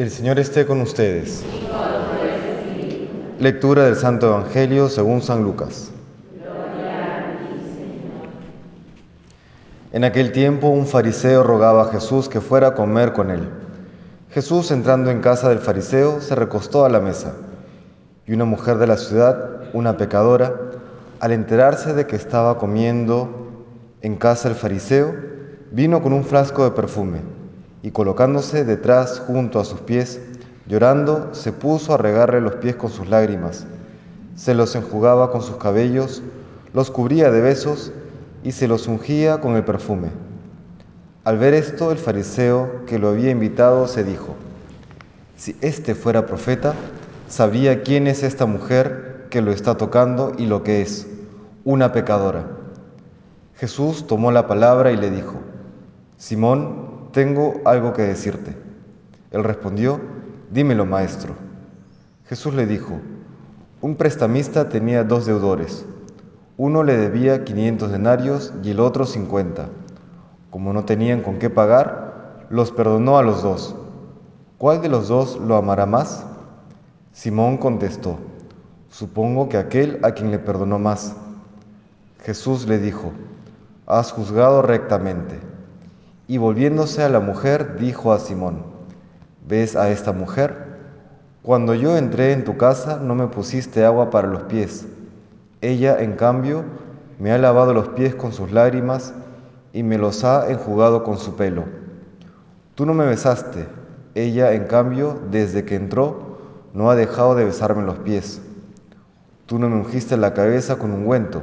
El Señor esté con ustedes. Lectura del Santo Evangelio según San Lucas. En aquel tiempo un fariseo rogaba a Jesús que fuera a comer con él. Jesús, entrando en casa del fariseo, se recostó a la mesa. Y una mujer de la ciudad, una pecadora, al enterarse de que estaba comiendo en casa del fariseo, vino con un frasco de perfume y colocándose detrás junto a sus pies, llorando, se puso a regarle los pies con sus lágrimas. Se los enjugaba con sus cabellos, los cubría de besos y se los ungía con el perfume. Al ver esto, el fariseo que lo había invitado se dijo, si éste fuera profeta, sabría quién es esta mujer que lo está tocando y lo que es, una pecadora. Jesús tomó la palabra y le dijo, Simón, tengo algo que decirte. Él respondió, dímelo, maestro. Jesús le dijo, un prestamista tenía dos deudores. Uno le debía 500 denarios y el otro 50. Como no tenían con qué pagar, los perdonó a los dos. ¿Cuál de los dos lo amará más? Simón contestó, supongo que aquel a quien le perdonó más. Jesús le dijo, has juzgado rectamente. Y volviéndose a la mujer, dijo a Simón, ¿ves a esta mujer? Cuando yo entré en tu casa no me pusiste agua para los pies ella, en cambio, me ha lavado los pies con sus lágrimas y me los ha enjugado con su pelo. Tú no me besaste, ella, en cambio, desde que entró, no ha dejado de besarme los pies. Tú no me ungiste la cabeza con ungüento,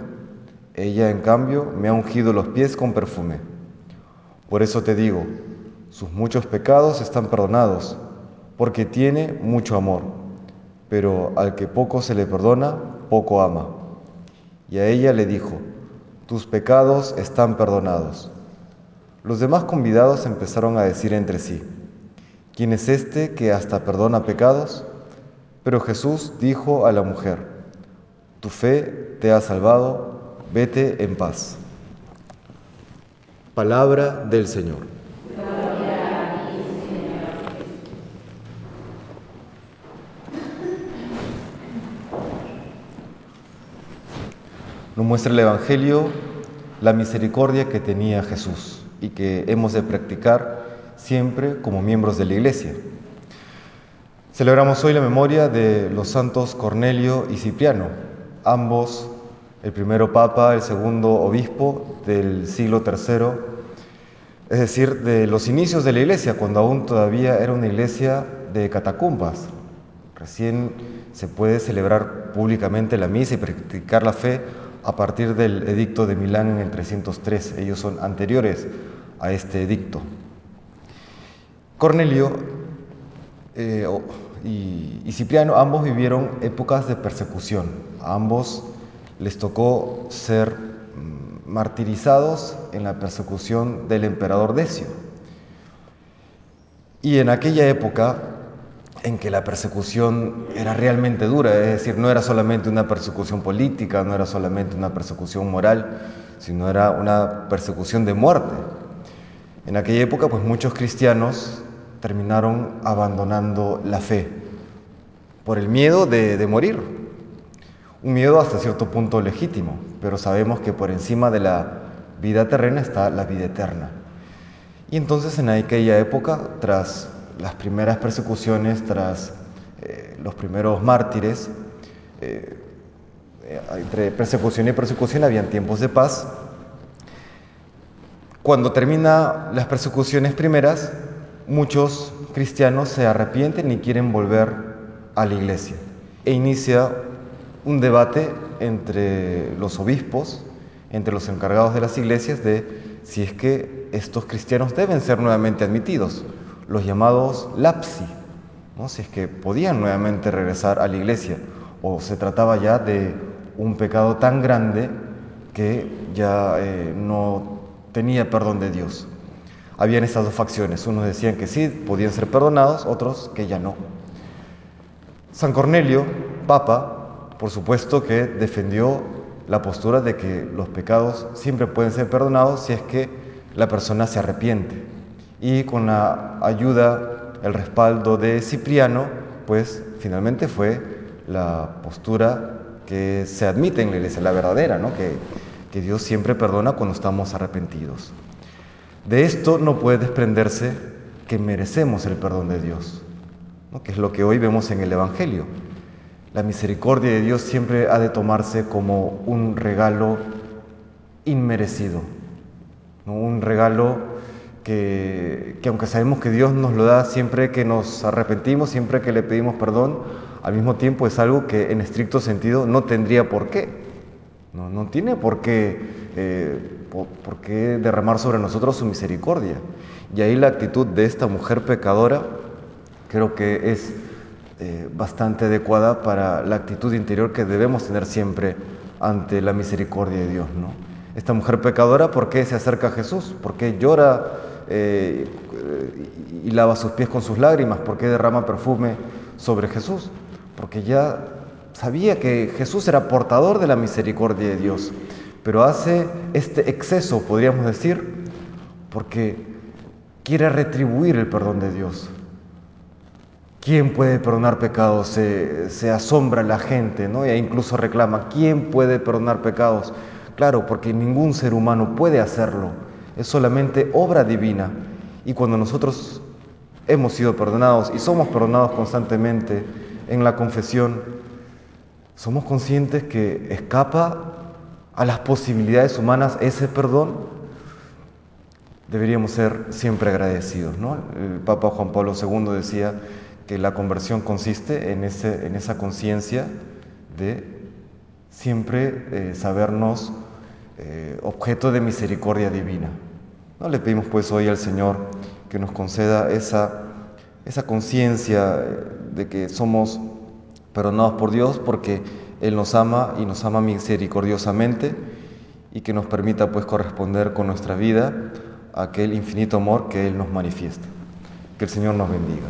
ella, en cambio, me ha ungido los pies con perfume. Por eso te digo, sus muchos pecados están perdonados, porque tiene mucho amor, pero al que poco se le perdona, poco ama. Y a ella le dijo, tus pecados están perdonados. Los demás convidados empezaron a decir entre sí, ¿quién es este que hasta perdona pecados? Pero Jesús dijo a la mujer, tu fe te ha salvado, vete en paz. Palabra del Señor. Nos muestra el Evangelio la misericordia que tenía Jesús y que hemos de practicar siempre como miembros de la Iglesia. Celebramos hoy la memoria de los santos Cornelio y Cipriano, ambos el primero papa, el segundo obispo del siglo III, es decir, de los inicios de la Iglesia, cuando aún todavía era una iglesia de catacumbas. Recién se puede celebrar públicamente la misa y practicar la fe a partir del edicto de Milán en el 303. Ellos son anteriores a este edicto. Cornelio eh, y, Cipriano ambos vivieron épocas de persecución. Ambos les tocó ser mm, martirizados en la persecución del emperador Decio. Y en aquella época en que la persecución era realmente dura, es decir, no era solamente una persecución política, no era solamente una persecución moral, sino era una persecución de muerte. En aquella época, pues muchos cristianos terminaron abandonando la fe por el miedo de, de morir, un miedo hasta cierto punto legítimo, pero sabemos que por encima de la vida terrena está la vida eterna. Y entonces en aquella época, tras las primeras persecuciones, tras eh, los primeros mártires, eh, eh, entre persecución y persecución habían tiempos de paz. Cuando termina las persecuciones primeras, muchos cristianos se arrepienten y quieren volver a la iglesia. E inicia un debate entre los obispos, entre los encargados de las iglesias, de si es que estos cristianos deben ser nuevamente admitidos los llamados lapsi, ¿no? si es que podían nuevamente regresar a la iglesia o se trataba ya de un pecado tan grande que ya eh, no tenía perdón de Dios. Habían estas dos facciones, unos decían que sí, podían ser perdonados, otros que ya no. San Cornelio, papa, por supuesto que defendió la postura de que los pecados siempre pueden ser perdonados si es que la persona se arrepiente y con la ayuda el respaldo de Cipriano, pues finalmente fue la postura que se admite en la iglesia, la verdadera, ¿no? que, que Dios siempre perdona cuando estamos arrepentidos. De esto no puede desprenderse que merecemos el perdón de Dios, ¿no? que es lo que hoy vemos en el Evangelio. La misericordia de Dios siempre ha de tomarse como un regalo inmerecido, un regalo que, que, aunque sabemos que Dios nos lo da siempre que nos arrepentimos, siempre que le pedimos perdón, al mismo tiempo es algo que en estricto sentido no tendría por qué. No, tiene por qué, eh, por qué derramar sobre nosotros su misericordia. Y ahí la actitud de esta mujer pecadora creo que es eh, bastante adecuada para la actitud interior que debemos tener siempre ante la misericordia de Dios. ¿no? Esta mujer pecadora, ¿por qué se acerca a Jesús? ¿Por qué llora eh, y lava sus pies con sus lágrimas? ¿Por qué derrama perfume sobre Jesús? Porque ya sabía que Jesús era portador de la misericordia de Dios, pero hace este exceso, podríamos decir, porque quiere retribuir el perdón de Dios. ¿Quién puede perdonar pecados? Se, se, asombra la gente, ¿no? E incluso reclama, ¿quién puede perdonar pecados? Claro, porque ningún ser humano puede hacerlo. Es solamente obra divina. Y cuando nosotros hemos sido perdonados y somos perdonados constantemente en la confesión, somos conscientes que escapa a las posibilidades humanas ese perdón. Deberíamos ser siempre agradecidos, ¿no? El Papa Juan Pablo II decía que la conversión consiste en, ese, en esa conciencia de siempre eh, sabernos eh, objeto de misericordia divina. ¿No? Le pedimos pues hoy al Señor que nos conceda esa, esa conciencia de que somos perdonados por Dios porque Él nos ama y nos ama misericordiosamente y que nos permita pues corresponder con nuestra vida aquel infinito amor que Él nos manifiesta. Que el Señor nos bendiga.